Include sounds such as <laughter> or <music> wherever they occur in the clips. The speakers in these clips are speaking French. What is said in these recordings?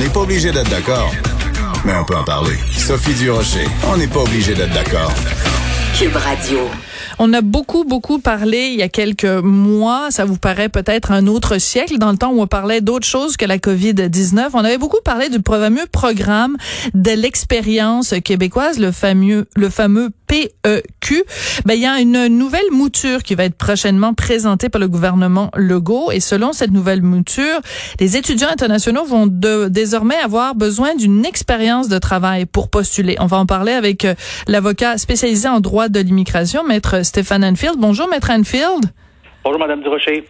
N'est pas obligé d'être d'accord, mais on peut en parler. Sophie Durocher, on n'est pas obligé d'être d'accord. Cube Radio. On a beaucoup, beaucoup parlé il y a quelques mois, ça vous paraît peut-être un autre siècle, dans le temps où on parlait d'autre chose que la COVID-19. On avait beaucoup parlé du fameux programme de l'expérience québécoise, le fameux, le fameux PEQ. Ben, il y a une nouvelle mouture qui va être prochainement présentée par le gouvernement Legault. Et selon cette nouvelle mouture, les étudiants internationaux vont de, désormais avoir besoin d'une expérience de travail pour postuler. On va en parler avec euh, l'avocat spécialisé en droit de l'immigration, maître Stéphane Enfield. Bonjour, Maître Enfield. Bonjour, Madame Durocher.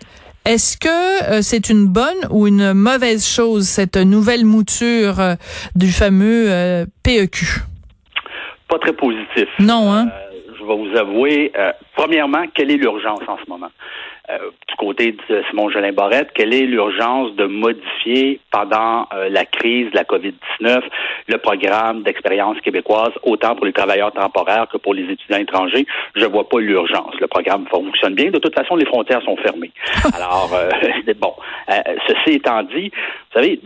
Est-ce que euh, c'est une bonne ou une mauvaise chose, cette nouvelle mouture euh, du fameux euh, PEQ? Pas très positif. Non, hein? je vais vous avouer, premièrement, quelle est l'urgence en ce moment? Euh, du côté de Simon Jolin Barrette, quelle est l'urgence de modifier pendant euh, la crise de la COVID-19 le programme d'expérience québécoise, autant pour les travailleurs temporaires que pour les étudiants étrangers? Je vois pas l'urgence. Le programme fonctionne bien. De toute façon, les frontières sont fermées. <laughs> Alors, euh, <laughs> bon, ceci étant dit, vous savez,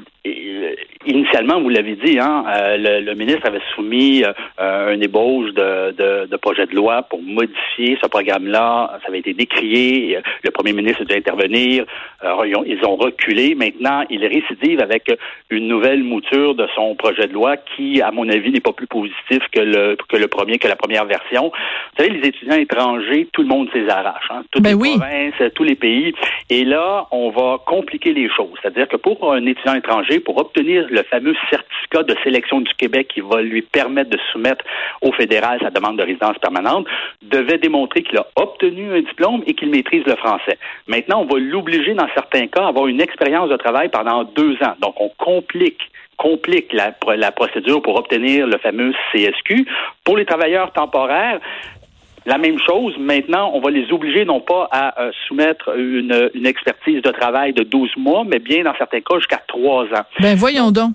initialement, vous l'avez dit, hein, le, ministre avait soumis euh, un ébauche de, de, de, projet de loi pour modifier ce programme-là. Ça avait été décrié. Le premier ministre a dû intervenir. Euh, ils, ont, reculé. Maintenant, il récidive avec une nouvelle mouture de son projet de loi qui, à mon avis, n'est pas plus positif que le, que le premier, que la première version. Vous savez, les étudiants étrangers, tout le monde s'est arrache. Hein? Toutes ben les provinces, tous les pays. Et là, on va compliquer les choses. C'est-à-dire que pour un étudiant étranger, pour obtenir le fameux certificat de sélection du Québec qui va lui permettre de soumettre au fédéral sa demande de résidence permanente, devait démontrer qu'il a obtenu un diplôme et qu'il maîtrise le français. Maintenant, on va l'obliger, dans certains cas, à avoir une expérience de travail pendant deux ans. Donc, on complique complique la, la procédure pour obtenir le fameux CSQ. Pour les travailleurs temporaires, la même chose, maintenant, on va les obliger non pas à euh, soumettre une, expertise de travail de 12 mois, mais bien dans certains cas jusqu'à 3 ans. Ben voyons donc.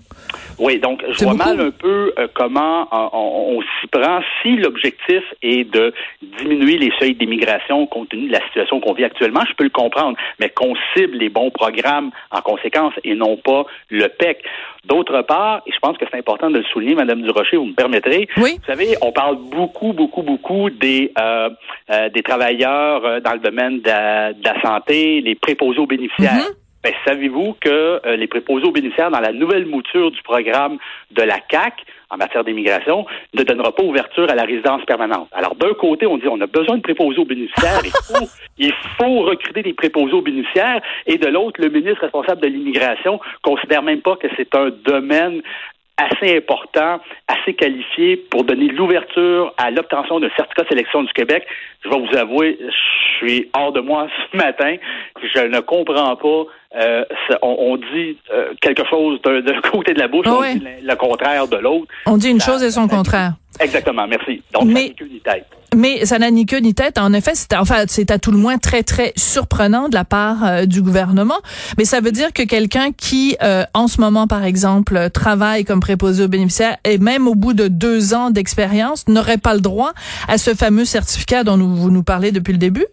Oui, donc je vois mal un peu euh, comment euh, on, on s'y prend si l'objectif est de diminuer les seuils d'immigration compte tenu de la situation qu'on vit actuellement. Je peux le comprendre, mais qu'on cible les bons programmes en conséquence et non pas le PEC. D'autre part, et je pense que c'est important de le souligner, Madame Durocher, vous me permettrez. Oui. Vous savez, on parle beaucoup, beaucoup, beaucoup des euh, euh, des travailleurs euh, dans le domaine de la, santé, les préposés aux bénéficiaires. Mm-hmm. Ben, savez-vous que les préposés aux bénéficiaires dans la nouvelle mouture du programme de la CAC en matière d'immigration ne donnera pas ouverture à la résidence permanente? Alors d'un côté, on dit on a besoin de préposés aux bénéficiaires, il faut, <laughs> il faut recruter des préposés aux bénéficiaires, et de l'autre, le ministre responsable de l'immigration considère même pas que c'est un domaine assez important, assez qualifié pour donner l'ouverture à l'obtention d'un certificat de sélection du Québec. Je vais vous avouer, je suis hors de moi <laughs> ce matin. Je ne comprends pas. Euh, on, dit euh, quelque chose d'un <laughs> côté de la bouche, on dit le, contraire de l'autre. On dit une chose et son contraire. Exactement, merci. Donc, Mais... Mais ça n'a ni queue ni tête. En effet, c'est enfin c'est à tout le moins très très surprenant de la part euh, du gouvernement. Mais ça veut dire que quelqu'un qui, euh, en ce moment par exemple, travaille comme préposé aux bénéficiaires et même au bout de deux ans d'expérience, n'aurait pas le droit à ce fameux certificat dont vous nous parlez depuis le début?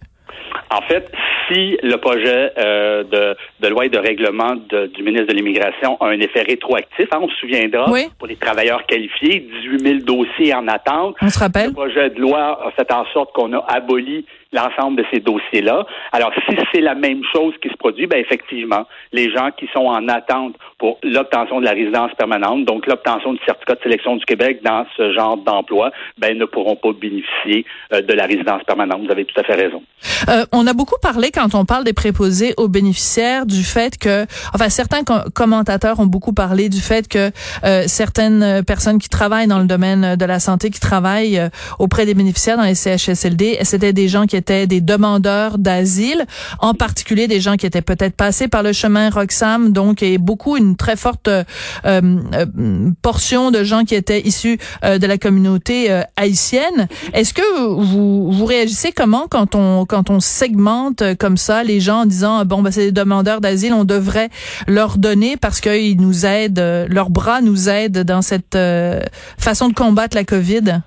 En fait, si le projet euh, de, de, loi et de règlement du ministre de l'Immigration a un effet rétroactif, hein, on se souviendra, pour les travailleurs qualifiés, 18 000 dossiers en attente. On se rappelle? Le projet de loi a fait en sorte qu'on a aboli l'ensemble de ces dossiers-là. Alors, si c'est la même chose qui se produit, ben effectivement, les gens qui sont en attente pour l'obtention de la résidence permanente, donc l'obtention du certificat de sélection du Québec dans ce genre d'emploi, ben ne pourront pas bénéficier euh, de la résidence permanente. Vous avez tout à fait raison. Euh, on a beaucoup parlé quand on parle des préposés aux bénéficiaires du fait que, enfin, certains commentateurs ont beaucoup parlé du fait que euh, certaines personnes qui travaillent dans le domaine de la santé, qui travaillent auprès des bénéficiaires dans les CHSLD, c'était des gens qui qui étaient des demandeurs d'asile, en particulier des gens qui étaient peut-être passés par le chemin Roxham, donc et beaucoup une très forte euh, euh, portion de gens qui étaient issus euh, de la communauté haïtienne. Est-ce que vous vous réagissez comment quand on quand on segmente comme ça les gens en disant bon ben c'est des demandeurs d'asile, on devrait leur donner parce qu'ils nous aident, leurs bras nous aident dans cette façon de combattre la COVID?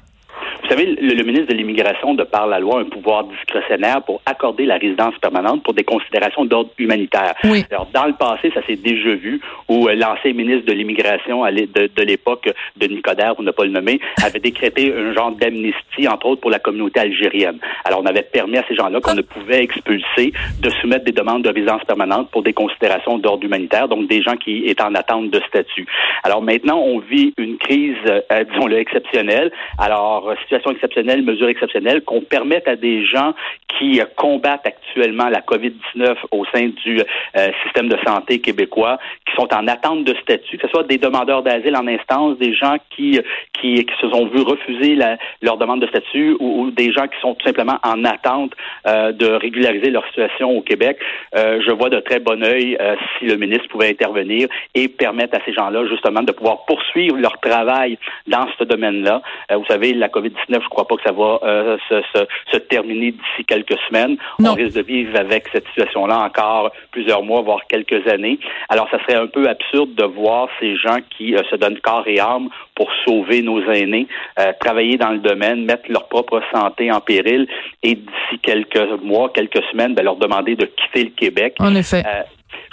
Vous savez, le, ministre de l'Immigration, de par la loi, a un pouvoir discrétionnaire pour accorder la résidence permanente pour des considérations d'ordre humanitaire. Oui. Alors, dans le passé, ça s'est déjà vu où euh, l'ancien ministre de l'Immigration de, de l'époque, de Nicodère, pour ne pas le nommer, <laughs> avait décrété un genre d'amnistie, entre autres pour la communauté algérienne. Alors, on avait permis à ces gens-là qu'on ne pouvait expulser de soumettre des demandes de résidence permanente pour des considérations d'ordre humanitaire, donc des gens qui étaient en attente de statut. Alors maintenant, on vit une crise, euh, disons-le, exceptionnelle. Alors, situation exceptionnelle, mesures exceptionnelles, qu'on permette à des gens qui combattent actuellement la COVID-19 au sein du euh, système de santé québécois, qui sont en attente de statut, que ce soit des demandeurs d'asile en instance, des gens qui, qui, se sont vus refuser leur demande de statut ou, des gens qui sont tout simplement en attente euh, de régulariser leur situation au Québec. Euh, je vois de très bon œil si le ministre pouvait intervenir et permettre à ces gens-là justement de pouvoir poursuivre leur travail dans ce domaine-là. vous savez, la COVID-19 je crois pas que ça va euh, se, se, se, terminer d'ici quelques semaines. On risque de vivre avec cette situation-là encore plusieurs mois, voire quelques années. Alors, ça serait un peu absurde de voir ces gens qui euh, se donnent corps et âme pour sauver nos aînés, euh, travailler dans le domaine, mettre leur propre santé en péril et d'ici quelques mois, quelques semaines, ben, leur demander de quitter le Québec. En effet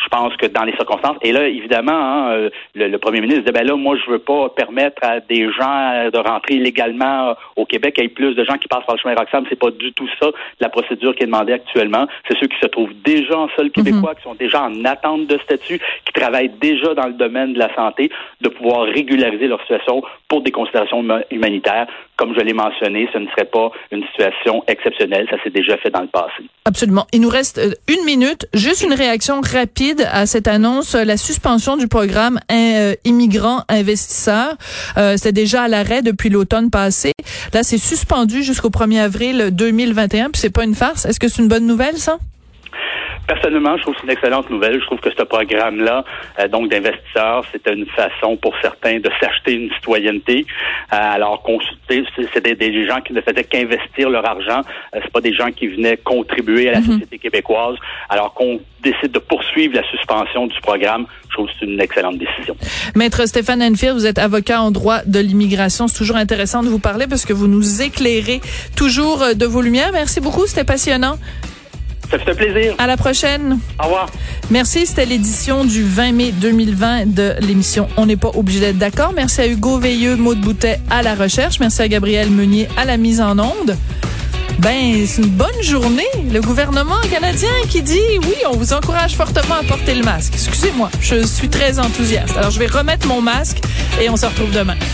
je pense que dans les circonstances, et là, évidemment, hein, euh, le, premier ministre disait, ben là, moi, je veux pas permettre à des gens de rentrer illégalement au Québec, il y ait plus de gens qui passent par le chemin Roxham. C'est pas du tout ça, la procédure qui est demandée actuellement. C'est ceux qui se trouvent déjà en sol québécois, mhm. qui sont déjà en attente de statut, qui travaillent déjà dans le domaine de la santé, de pouvoir régulariser leur situation pour des considérations humanitaires. Comme je l'ai mentionné, ce ne serait pas une situation exceptionnelle. Ça s'est déjà fait dans le passé. Absolument. Il nous reste euh, une minute. Juste une réaction rapide à cette annonce, la suspension du programme euh, immigrants investisseurs. Euh, c'est déjà à l'arrêt depuis l'automne passé. Là, c'est suspendu jusqu'au 1er avril 2021. Puis c'est pas une farce. Est-ce que c'est une bonne nouvelle, ça? Personnellement, je trouve que c'est une excellente nouvelle. Je trouve que ce programme-là, euh, donc d'investisseurs, c'était une façon pour certains de s'acheter une citoyenneté. Euh, alors qu'on c'était des gens qui ne faisaient qu'investir leur argent. Euh, c'est pas des gens qui venaient contribuer à la mhm. société québécoise. Alors qu'on décide de poursuivre la suspension du programme, je trouve que c'est une excellente décision. Maître Stéphane Enfield, vous êtes avocat en droit de l'immigration. C'est toujours intéressant de vous parler parce que vous nous éclairez toujours de vos lumières. Merci beaucoup, c'était passionnant. Ça fait plaisir. À la prochaine. Au revoir. Merci. C'était l'édition du 20 mai 2020 de l'émission On n'est pas obligé d'être d'accord. Merci à Hugo Veilleux, Maud Boutet à la recherche. Merci à Gabriel Meunier à la mise en onde. Ben, c'est une bonne journée. Le gouvernement canadien qui dit oui, on vous encourage fortement à porter le masque. Excusez-moi, je suis très enthousiaste. Alors, je vais remettre mon masque et on se retrouve demain.